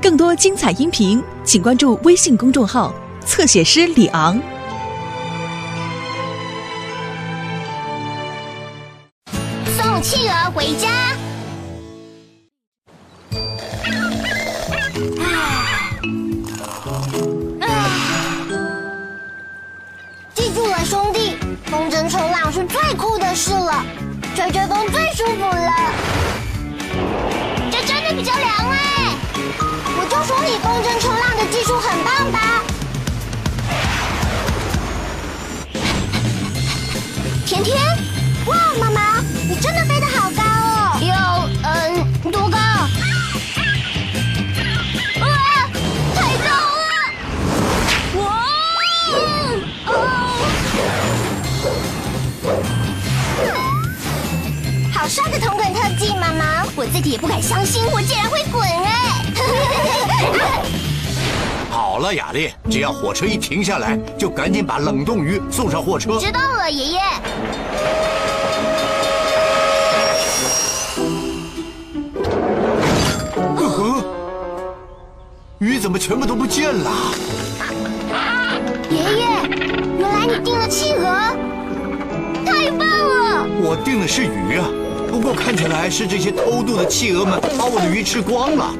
更多精彩音频，请关注微信公众号“侧写师李昂”。送企鹅回家。记住了，兄弟，风筝冲浪是最酷的事了，吹吹风最舒服了。这真的比较凉也不敢相信，我竟然会滚哎！好了，雅丽，只要火车一停下来，就赶紧把冷冻鱼送上货车。知道了，爷爷。呃，鱼怎么全部都不见了？爷爷，原来你订了企鹅，太棒了！我订的是鱼啊，不过看起来是这些偷渡的企鹅们把我的鱼吃光了。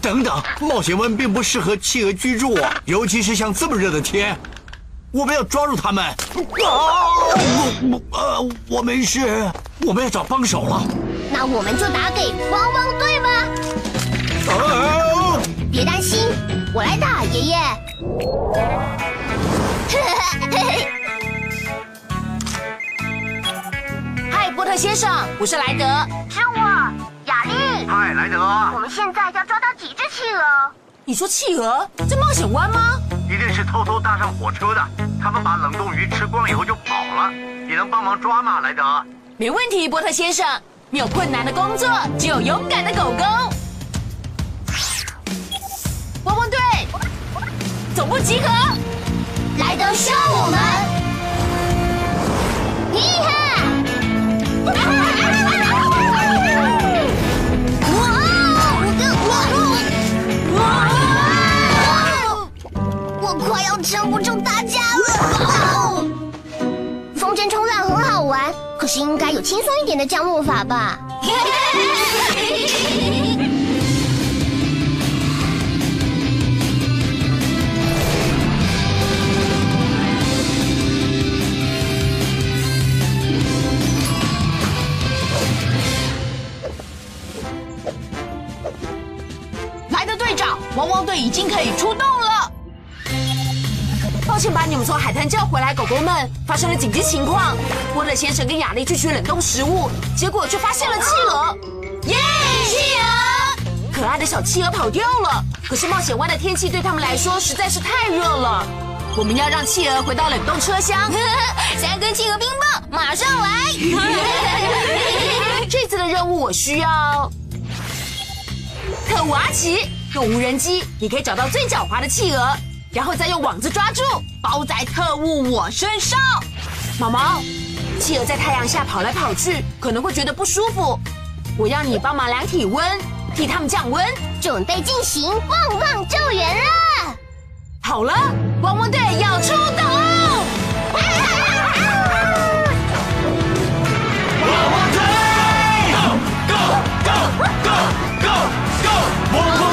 等等，冒险湾并不适合企鹅居住，尤其是像这么热的天。我们要抓住他们！啊，我我呃，我没事，我们要找帮手了。那我们就打给汪汪队吧。啊！别担心，我来打，爷爷。先生，我是莱德。是我，雅丽。嗨，莱德，我们现在要抓到几只企鹅？你说企鹅在冒险湾吗？一定是偷偷搭上火车的。他们把冷冻鱼吃光以后就跑了。你能帮忙抓吗，莱德？没问题，波特先生。没有困难的工作，只有勇敢的狗狗。汪汪队，总部集合，莱德需要我们。咦哈！快要撑不住大家了。风筝冲浪很好玩，可是应该有轻松一点的降落法吧？来的队长，汪汪队已经可以出动了。抱歉把你们从海滩叫回来，狗狗们，发生了紧急情况。波特先生跟雅丽去取冷冻食物，结果却发现了企鹅。耶，企鹅！可爱的小企鹅跑掉了。可是冒险湾的天气对他们来说实在是太热了。我们要让企鹅回到冷冻车厢。三根企鹅冰棒，马上来！这次的任务我需要特务阿奇用无人机，你可以找到最狡猾的企鹅。然后再用网子抓住，包在特务我身上。毛毛，企鹅在太阳下跑来跑去，可能会觉得不舒服。我要你帮忙量体温，替他们降温。准备进行旺旺救援了！好了，汪汪队要出动！汪汪队，Go Go Go Go Go Go！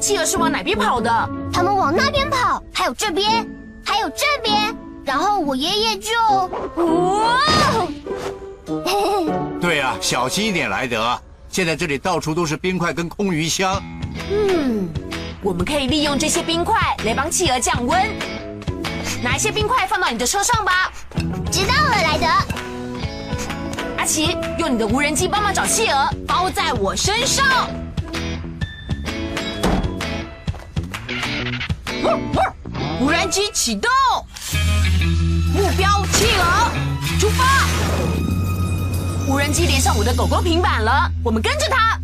企鹅是往哪边跑的？他们往那边跑，还有这边，还有这边。然后我爷爷就……哇！对啊，小心一点，莱德。现在这里到处都是冰块跟空鱼箱。嗯，我们可以利用这些冰块来帮企鹅降温。拿一些冰块放到你的车上吧。知道了，莱德。阿奇，用你的无人机帮忙找企鹅，包在我身上。无人机启动，目标企鹅，出发。无人机连上我的狗狗平板了，我们跟着它。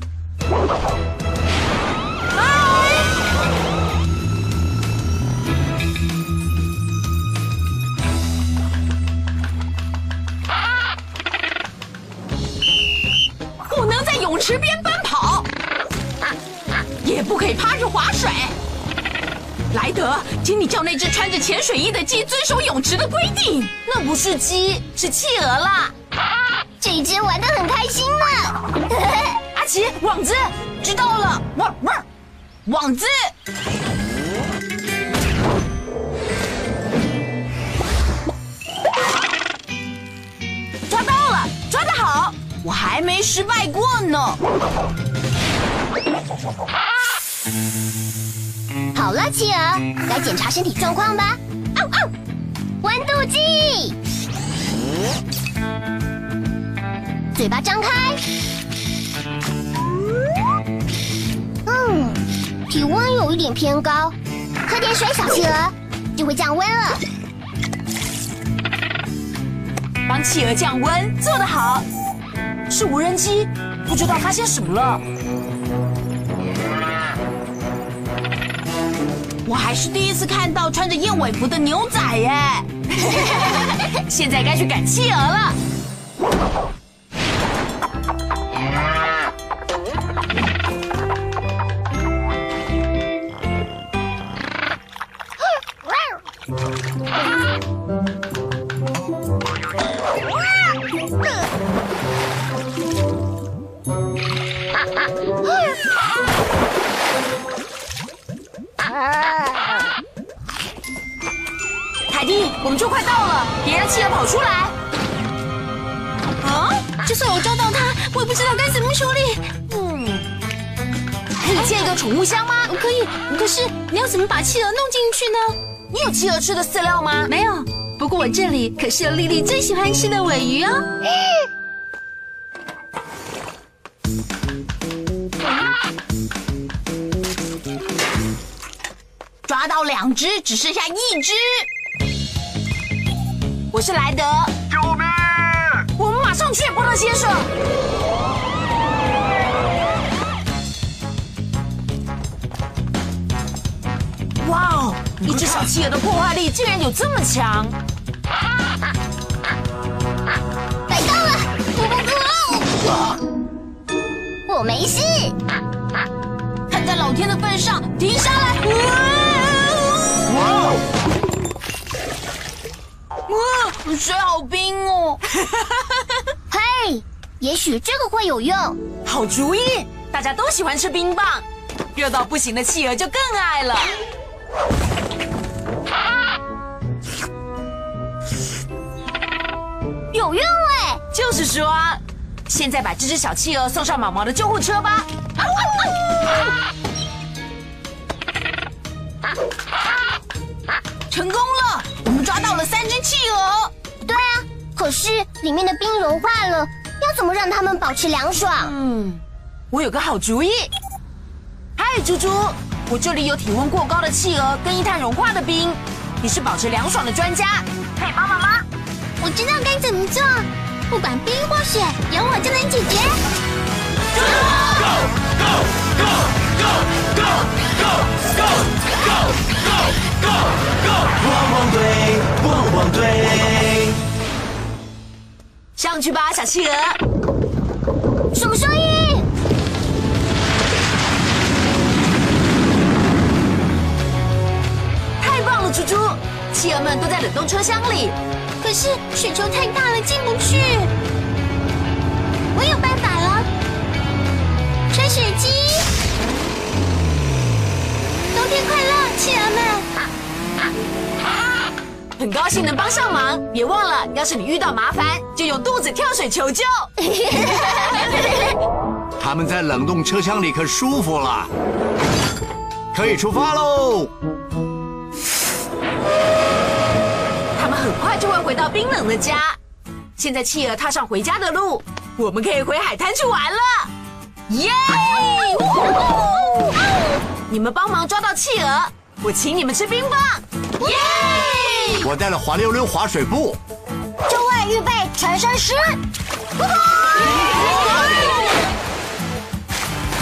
德，请你叫那只穿着潜水衣的鸡遵守泳池的规定。那不是鸡，是企鹅啦。这一只玩的很开心呢。阿奇，网子，知道了。汪汪，网子，抓到了，抓得好，我还没失败过呢。好了，企鹅，来检查身体状况吧。哦哦，温度计，嘴巴张开。嗯，体温有一点偏高，喝点水，小企鹅就会降温了。帮企鹅降温，做得好。是无人机，不知道发现什么了。我还是第一次看到穿着燕尾服的牛仔耶！现在该去赶企鹅了。就算我抓到它，我也不知道该怎么处理。嗯，可以建一个宠物箱吗？可以，可是你要怎么把企鹅弄进去呢？你有企鹅吃的饲料吗？没有，不过我这里可是有丽丽最喜欢吃的尾鱼哦。抓到两只，只剩下一只。我是莱德，马上去，波特先生。哇哦！一只小企鹅的破坏力竟然有这么强！逮到了！我没事。看在老天的份上，停下来！哇哦！哇，水好冰哦！嘿，也许这个会有用。好主意，大家都喜欢吃冰棒，热到不行的企鹅就更爱了。有用哎！就是说，现在把这只小企鹅送上毛毛的救护车吧。成功了，我们抓到了三只企鹅。对啊，可是里面的冰融化了，要怎么让他们保持凉爽？嗯，我有个好主意。嗨，猪猪，我这里有体温过高的企鹅跟一滩融化的冰，你是保持凉爽的专家，可以帮忙吗？我知道该怎么做，不管冰或雪，有我就能解决。Go go 上去吧小企鹅什么声音？太棒了猪猪企鹅们都在冷冻车厢里。可是雪球太大了进不去。我有办法了。吹雪机。冬天快乐企鹅们。很高兴能帮上忙。别忘了，要是你遇到麻烦，就用肚子跳水求救。他们在冷冻车厢里可舒服了，可以出发喽！他们很快就会回到冰冷的家。现在企鹅踏上回家的路，我们可以回海滩去玩了。耶！你们帮忙抓到企鹅，我请你们吃冰棒。耶！我带了滑溜溜滑水布，就位预备全身湿。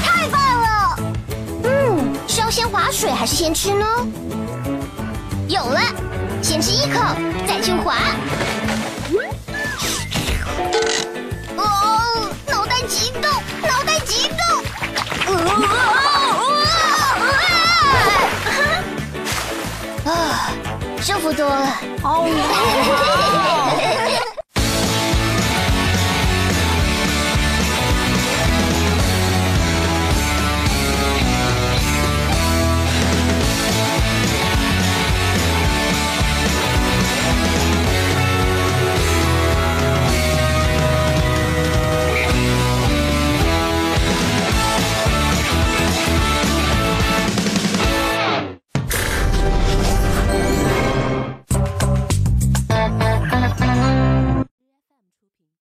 太棒了！嗯，是要先滑水还是先吃呢？有了，先吃一口，再去滑。舒服多了。哦